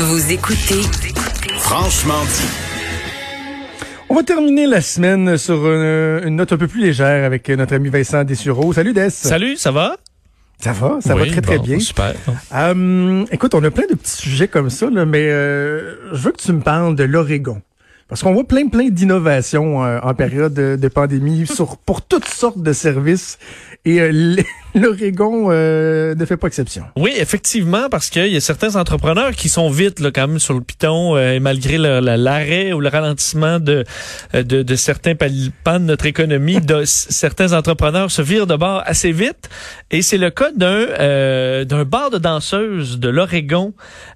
Vous écoutez Franchement dit. On va terminer la semaine sur une, une note un peu plus légère avec notre ami Vincent Dessureau. Salut Des. Salut, ça va? Ça va, ça va très très bon, bien. Super. Euh, écoute, on a plein de petits sujets comme ça, là, mais euh, je veux que tu me parles de l'Oregon. Parce qu'on voit plein plein d'innovations euh, en période de, de pandémie sur pour toutes sortes de services et euh, l'Oregon euh, ne fait pas exception. Oui, effectivement, parce qu'il y a certains entrepreneurs qui sont vite là, quand même sur le piton, euh, et malgré l'arrêt ou le ralentissement de, euh, de, de certains pans de notre économie, de, certains entrepreneurs se virent de bord assez vite. Et c'est le cas d'un euh, d'un bar de danseuses de l'Oregon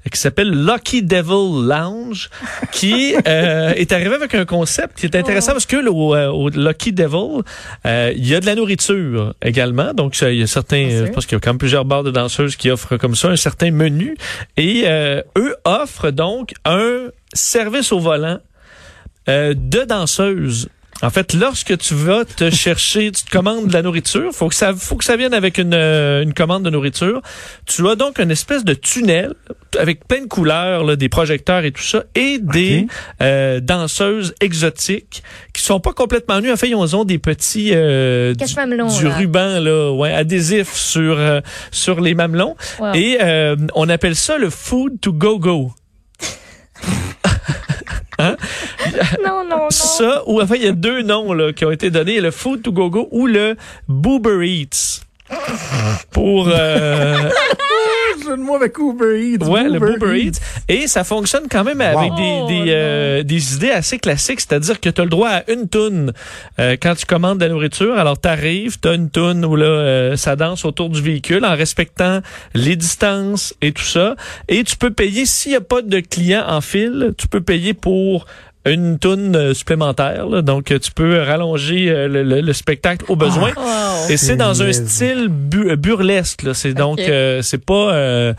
euh, qui s'appelle Lucky Devil Lounge, qui euh, est arrivé avec un concept qui est intéressant parce que là, au, au Lucky Devil, euh, il y a de la nourriture également. Donc, il y a certains, je pense qu'il y a quand même plusieurs bars de danseuses qui offrent comme ça un certain menu. Et euh, eux offrent donc un service au volant euh, de danseuses. En fait, lorsque tu vas te chercher, tu te commandes de la nourriture, faut que ça, faut que ça vienne avec une, euh, une commande de nourriture. Tu as donc une espèce de tunnel avec plein de couleurs, là, des projecteurs et tout ça, et des euh, danseuses exotiques qui sont pas complètement nues. En fait, ils ont des petits euh, du, Cache-mamelons, du là. ruban là, ouais, adhésif sur euh, sur les mamelons. Wow. Et euh, on appelle ça le food to go go. Non, non, non. Ça, ou enfin, il y a deux noms là, qui ont été donnés, le Food to Go Go ou le Boober Eats. Pour euh, Je moi avec Uber Eats. ouais, le Uber Boober Eats. Et ça fonctionne quand même avec Wow. des, Oh, des, euh, des idées assez classiques, c'est-à-dire que tu as le droit à une toune euh, quand tu commandes de la nourriture. Alors tu arrives, tu as une toune où là euh, ça danse autour du véhicule en respectant les distances et tout ça. Et tu peux payer s'il n'y a pas de client en file, tu peux payer pour une toune euh, supplémentaire. là. Donc, euh, tu peux rallonger euh, le, le- le spectacle au besoin. Wow. Et c'est dans un style bu- burlesque. Là. C'est donc, euh, c'est pas euh,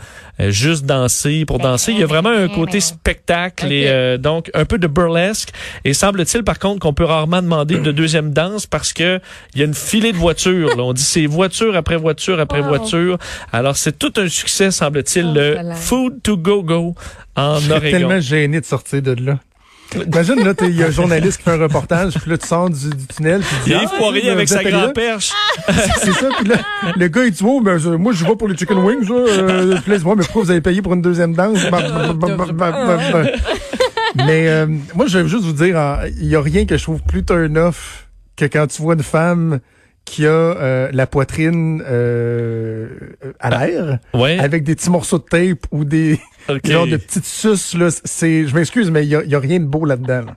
juste danser pour danser. Il y a vraiment un côté spectacle et euh, donc un peu de burlesque. Et semble-t-il par contre qu'on peut rarement demander de deuxième danse parce que il y a une filée de voitures. là. On dit c'est voiture après voiture après Wow. voiture. Alors c'est tout un succès semble-t-il Oh, le. Food to Go Go en Je suis Oregon. tellement gêné de sortir de là. Imagine, là, t'es- il y a un journaliste qui fait un reportage, puis là, tu sors du, du tunnel, puis Il y a dis, Yves ah, Poirier avec êtes sa grande perche. C'est ça, puis là, le gars, il dit, oh, ben, je- moi, je vais pour les chicken wings, là. Euh, puis là, Ouais, mais pourquoi vous avez payé pour une deuxième danse? Bah, bah, bah, mais, euh, moi, je vais juste vous dire, hein, il y a rien que je trouve plus turn off que quand tu vois une femme qui a euh, la poitrine euh, à l'air, Ouais. avec des petits morceaux de tape ou des ok. genre de petites suces, là. C'est, je m'excuse, mais il y a, y a rien de beau là-dedans. là.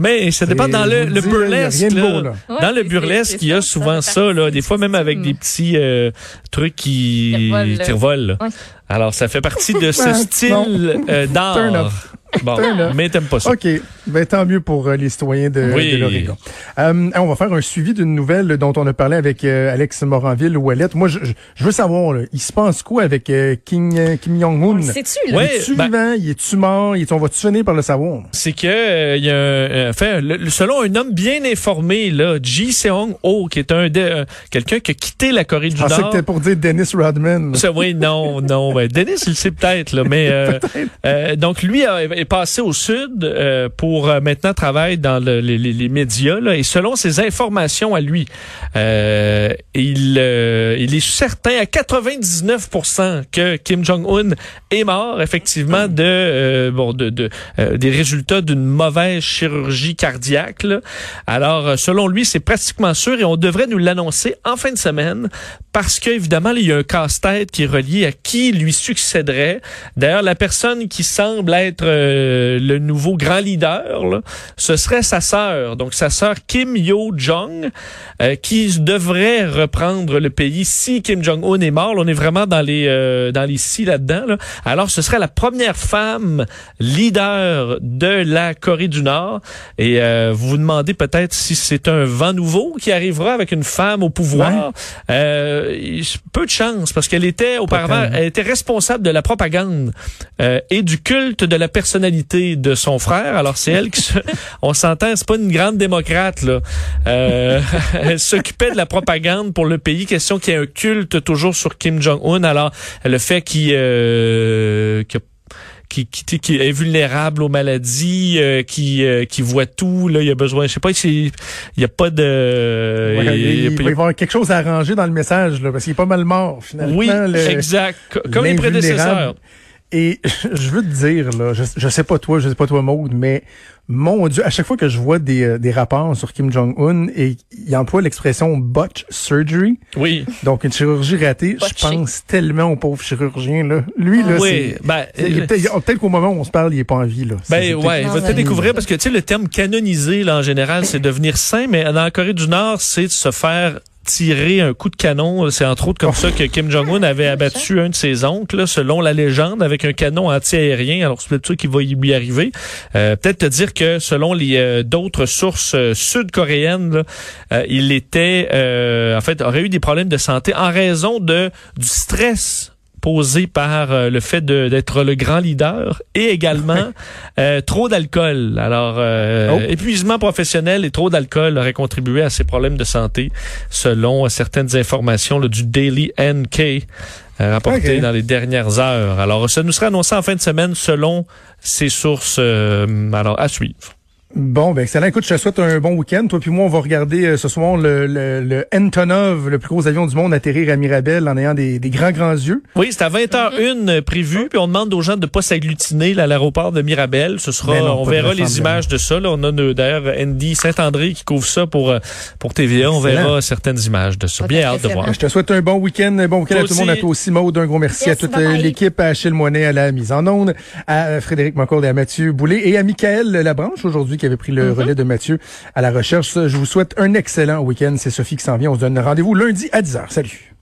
Mais ça dépend dans le, a burlesque. là. là. Ouais, dans le burlesque, il y a souvent ça là, des fois même avec des petits euh, trucs qui, Qui revolent. Ouais. Alors, ça fait partie de ce style euh, d'art. Bon, mais t'aimes pas ça. OK. Ben, tant mieux pour euh, les citoyens de, Oui. de l'Oregon. Euh, on va faire un suivi d'une nouvelle dont on a parlé avec euh, Alex Moranville ou Ouellette. Moi, je, je- je veux savoir, là, il se passe quoi avec euh, Kim, euh, Kim Jong-un? Sais-tu, là? Ouais. Il est-tu ben- vivant? Il est-tu mort? Il est- on va-tu finir par le savoir? C'est que euh, il y a un, euh, enfin, le- selon un homme bien informé là, Ji Seong Ho, qui est un euh, quelqu'un qui a quitté la Corée du Je pensais que Nord. pour dire Dennis Rodman. Ça, oui, non, non. Ben, Dennis, il le sait peut-être, là, mais euh, euh, donc lui a- est passé au sud euh, euh, maintenant travailler dans le- les, médias. Et selon ses informations à lui, euh, il, euh, il est certain à 99% que Kim Jong-un est mort, effectivement, de euh, bon de, de euh, des résultats d'une mauvaise chirurgie cardiaque. là. Alors, euh, selon lui, c'est pratiquement sûr et on devrait nous l'annoncer en fin de semaine parce que évidemment, il y a un casse-tête qui est relié à qui lui succéderait. D'ailleurs, la personne qui semble être euh, le nouveau grand leader, là, ce serait sa sœur. Donc, sa sœur Kim Yo Jong, euh, qui devrait reprendre le pays si Kim Jong Un est mort. Là, on est vraiment dans les euh, dans les si là-dedans. Là. Alors, ce serait la première femme leader de la Corée du Nord. Et euh, vous vous demandez peut-être si c'est un vent nouveau qui arrivera avec une femme au pouvoir. Euh, peu de chance parce qu'elle était auparavant, elle était responsable de la propagande euh, et du culte de la personnalité de son frère. Alors c'est elle qui se, on s'entend, c'est pas une grande démocrate là. Euh, elle s'occupait de la propagande pour le pays. Question qu'il y ait un culte toujours sur Kim Jong Un. Alors le fait qu'il euh, que qui, qui, qui est vulnérable aux maladies, euh, qui, euh, qui voit tout. Là, il a besoin, je sais pas, il n'y a pas de... Ouais, il, il, va y avoir quelque chose à arranger dans le message, là, parce qu'il est pas mal mort, finalement. Oui, exact. Comme les prédécesseurs. Et je veux te dire, là, je, je sais pas toi, je sais pas toi, Maude, mais mon Dieu, à chaque fois que je vois des, euh, des rapports sur Kim Jong-un et il emploie l'expression botch surgery. Oui. Donc une chirurgie ratée, je pense tellement au pauvre chirurgien là. Lui là, oui, ben, c'est peut-être qu'au moment où on se parle, il est pas en vie là. Ben ouais, il va peut-être découvrir parce que tu sais le terme canonisé là en général, c'est devenir saint, mais dans la Corée du Nord, c'est de se faire tirer un coup de canon. C'est entre autres comme ça que Kim Jong-un avait abattu un de ses oncles, selon la légende, avec un canon anti-aérien. Alors, c'est peut-être ça qui va lui arriver. Euh, peut-être te dire que selon les euh, d'autres sources euh, sud-coréennes, il était, en fait, aurait eu des problèmes de santé en raison de du stress posé par euh, le fait d'être le grand leader et également euh, trop d'alcool. Alors, euh, oh. épuisement professionnel et trop d'alcool aurait contribué à ces problèmes de santé, selon certaines informations du Daily NK. rapportées dans les dernières heures. Alors, ça nous sera annoncé en fin de semaine selon ces sources alors à suivre. Bon, ben excellent. Écoute, je te souhaite un bon week-end. Toi puis moi, on va regarder euh, ce soir le, le, le, Antonov, le plus gros avion du monde, atterrir à Mirabel en ayant des, des grands, grands yeux. Oui, c'est à 20h01 euh, prévu, puis on demande aux gens de ne pas s'agglutiner à l'aéroport de Mirabel. Ce sera, ben on verra les images de ça. Là. On a d'ailleurs Andy Saint-André qui couvre ça pour, euh, pour TVA. On verra certaines images de ça. Bien hâte de voir. Je te souhaite un bon week-end, un bon week-end à tout le monde, à toi aussi, Maud. Un gros merci, à toute l'équipe, à Achille Moinet à la mise en onde, à Frédéric Moncourt et à Mathieu Boulay et à Michael Labranche aujourd'hui qui avait pris le mm-hmm. relais de Mathieu à la recherche. Je vous souhaite un excellent week-end. C'est Sophie qui s'en vient. On se donne rendez-vous lundi à 10h. Salut.